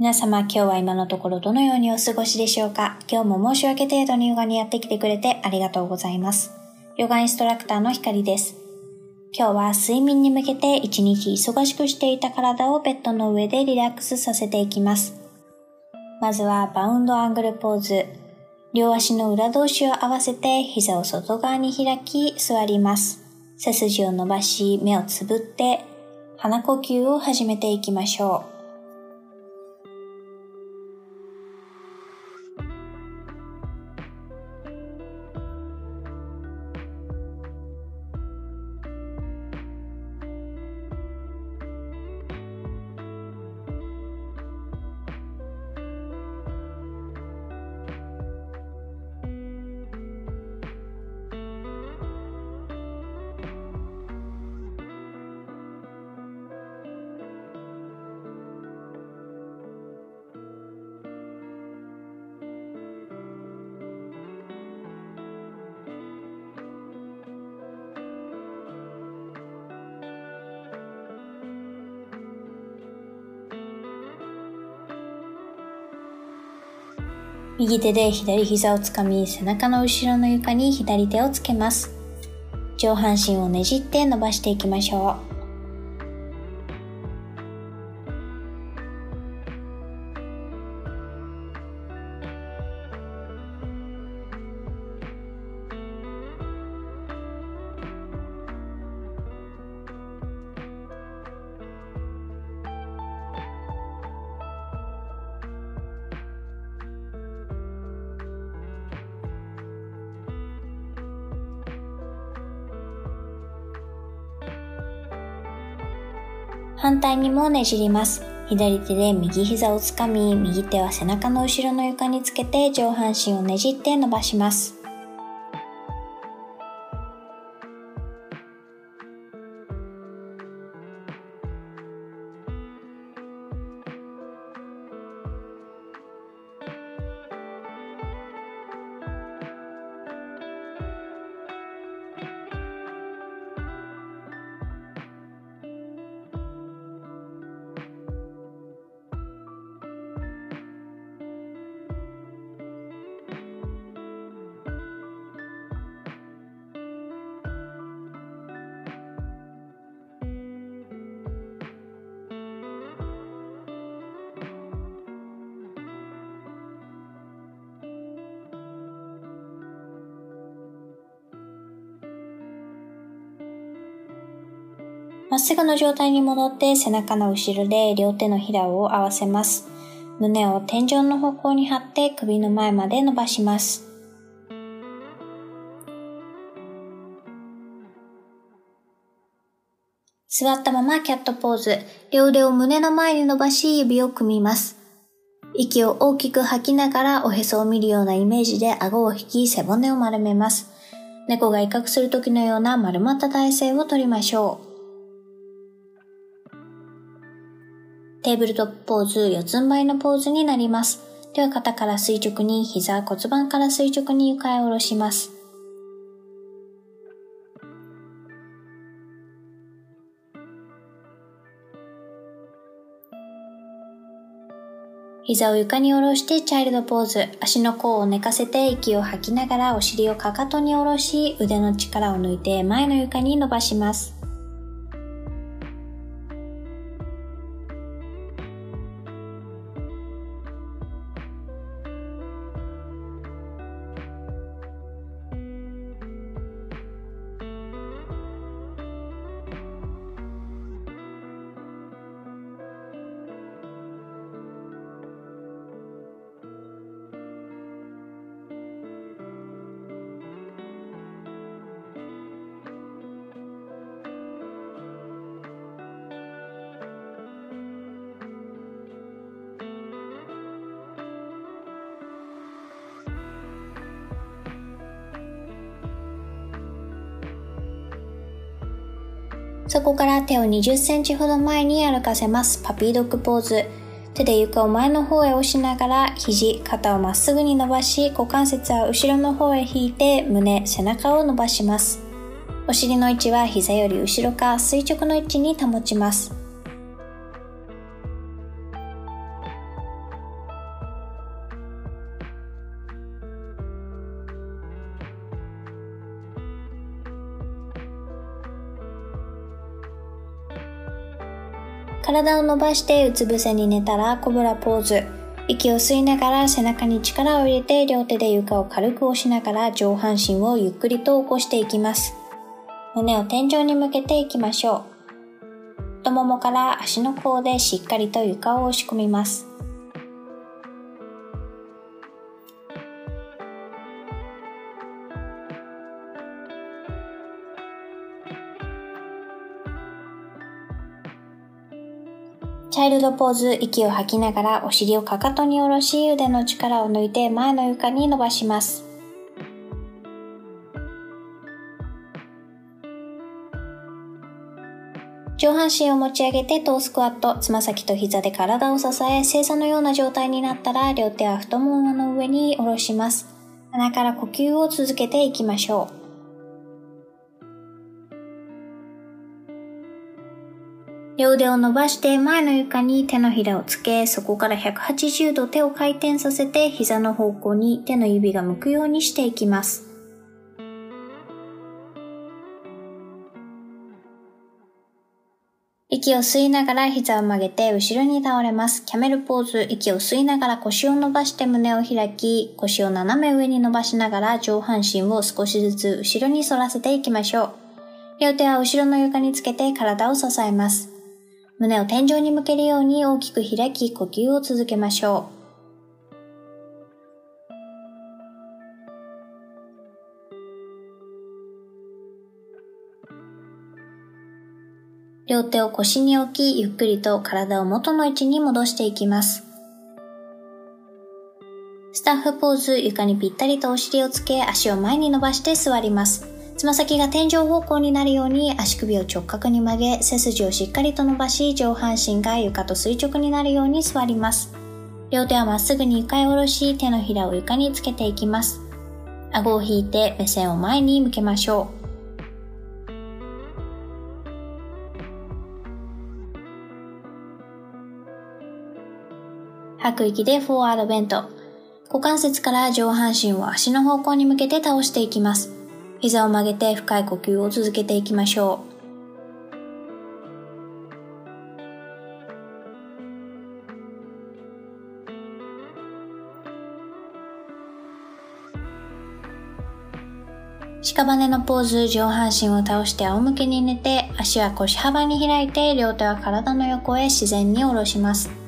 皆様今日は今のところどのようにお過ごしでしょうか？今日も申し訳程度にヨガにやってきてくれてありがとうございます。ヨガインストラクターのひかりです。今日は睡眠に向けて一日忙しくしていた体をベッドの上でリラックスさせていきます。まずはバウンドアングルポーズ。両足の裏同士を合わせて膝を外側に開き座ります。背筋を伸ばし目をつぶって鼻呼吸を始めていきましょう。右手で左膝をつかみ、背中の後ろの床に左手をつけます。上半身をねじって伸ばしていきましょう。反対にもねじります。左手で右膝をつかみ、右手は背中の後ろの床につけて上半身をねじって伸ばします。まっすぐの状態に戻って背中の後ろで両手のひらを合わせます。胸を天井の方向に張って首の前まで伸ばします。座ったままキャットポーズ。両腕を胸の前に伸ばし指を組みます。息を大きく吐きながらおへそを見るようなイメージで顎を引き背骨を丸めます。猫が威嚇する時のような丸まった体勢をとりましょう。テーブルトップポーズ、四つん這いのポーズになります。では肩から垂直に、膝、骨盤から垂直に床へ下ろします。膝を床に下ろしてチャイルドポーズ。足の甲を寝かせて息を吐きながらお尻をかかとに下ろし、腕の力を抜いて前の床に伸ばします。そこから手を20センチほど前に歩かせます。パピードッグポーズ。手で床を前の方へ押しながら、肘、肩をまっすぐに伸ばし、股関節は後ろの方へ引いて、胸、背中を伸ばします。お尻の位置は膝より後ろか垂直の位置に保ちます。体を伸ばしてうつ伏せに寝たらコブラポーズ。息を吸いながら背中に力を入れて両手で床を軽く押しながら上半身をゆっくりと起こしていきます。胸を天井に向けていきましょう。太ももから足の甲でしっかりと床を押し込みます。チャイルドポーズ、息を吐きながらお尻をかかとに下ろし、腕の力を抜いて前の床に伸ばします。上半身を持ち上げてトースクワット、つま先と膝で体を支え、正座のような状態になったら、両手は太ももの上に下ろします。鼻から呼吸を続けていきましょう。両腕を伸ばして前の床に手のひらをつけ、そこから180度手を回転させて膝の方向に手の指が向くようにしていきます。息を吸いながら膝を曲げて後ろに倒れます。キャメルポーズ。息を吸いながら腰を伸ばして胸を開き、腰を斜め上に伸ばしながら上半身を少しずつ後ろに反らせていきましょう。両手は後ろの床につけて体を支えます。胸を天井に向けるように大きく開き呼吸を続けましょう。両手を腰に置き、ゆっくりと体を元の位置に戻していきます。スタッフポーズ、床にぴったりとお尻をつけ、足を前に伸ばして座ります。つま先が天井方向になるように足首を直角に曲げ、背筋をしっかりと伸ばし、上半身が床と垂直になるように座ります。両手はまっすぐに床へ下ろし、手のひらを床につけていきます。顎を引いて目線を前に向けましょう。吐く息でフォワードベント。股関節から上半身を足の方向に向けて倒していきます。膝を曲げて深い呼吸を続けていきましょう。屍のポーズ、上半身を倒して仰向けに寝て、足は腰幅に開いて、両手は体の横へ自然に下ろします。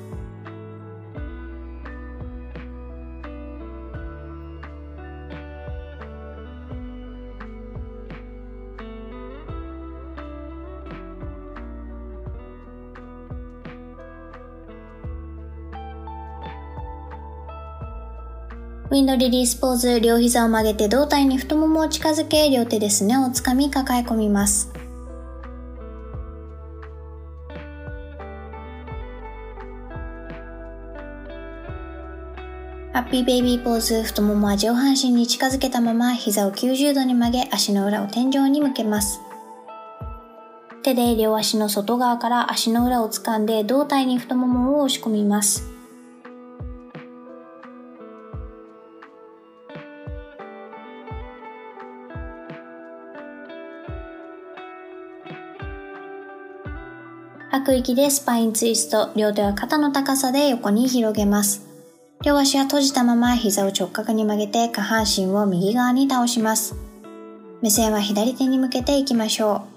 ウィンドリリースポーズ、両膝を曲げて胴体に太ももを近づけ、両手でスネをつかみ抱え込みます。ハッピーベイビーポーズ、太ももは上半身に近づけたまま膝を90度に曲げ、足の裏を天井に向けます。手で両足の外側から足の裏を掴んで胴体に太ももを押し込みます。く息でスパインツイスト、両手は肩の高さで横に広げます。両足は閉じたまま膝を直角に曲げて下半身を右側に倒します。目線は左手に向けていきましょう。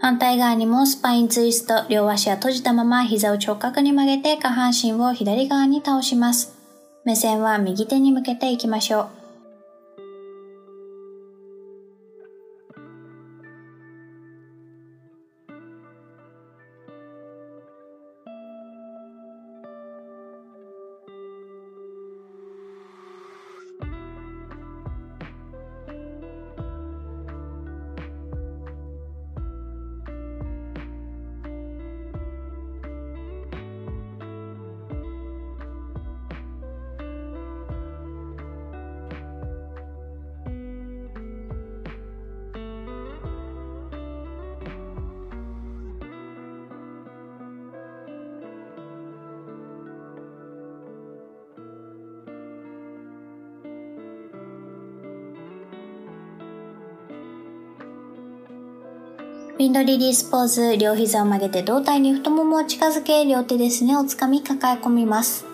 反対側にもスパインツイスト、両足は閉じたまま膝を直角に曲げて下半身を左側に倒します。目線は右手に向けていきましょう。ウィンドリリースポーズ、両膝を曲げて胴体に太ももを近づけ、両手ですねをつかみ抱え込みます。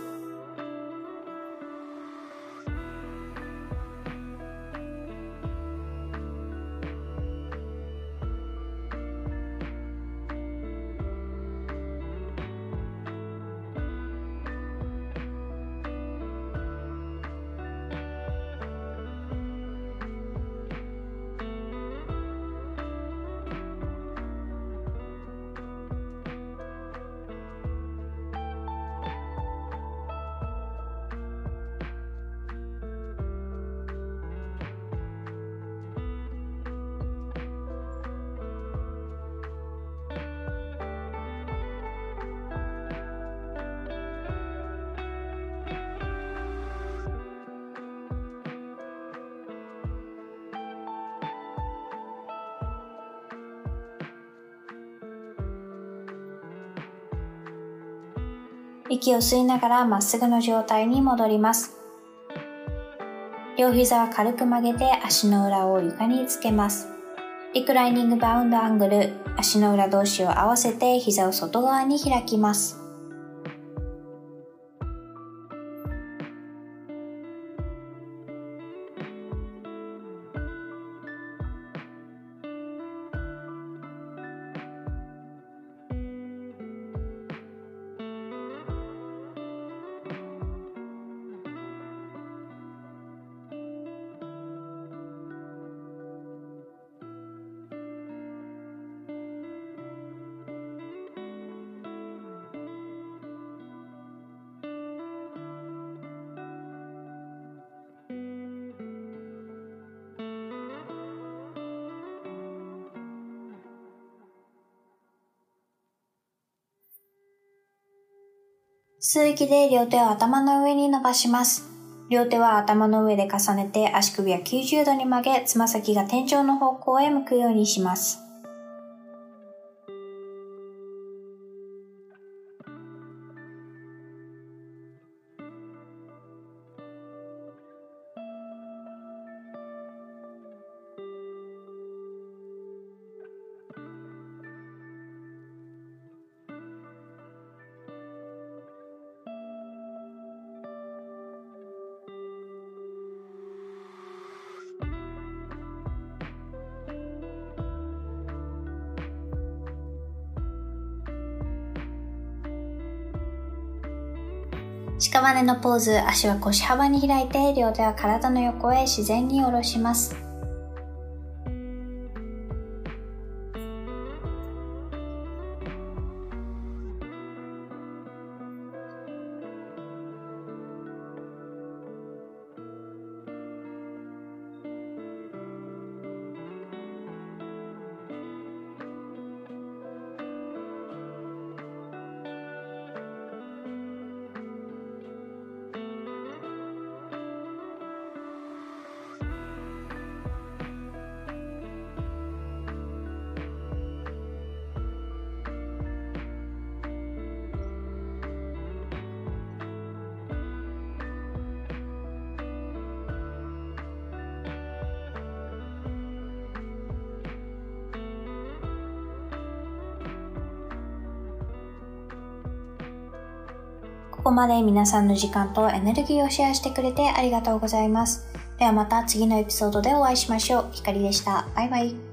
息を吸いながらまっすぐの状態に戻ります。両膝は軽く曲げて足の裏を床につけます。リクライニングバウンドアングル、足の裏同士を合わせて膝を外側に開きます。吸う息で両手を頭の上に伸ばします。両手は頭の上で重ねて足首は90度に曲げ、つま先が天井の方向へ向くようにします。屍のポーズ、足は腰幅に開いて、両手は体の横へ自然に下ろします。ここまで皆さんの時間とエネルギーをシェアしてくれてありがとうございます。ではまた次のエピソードでお会いしましょう。ひかりでした。バイバイ。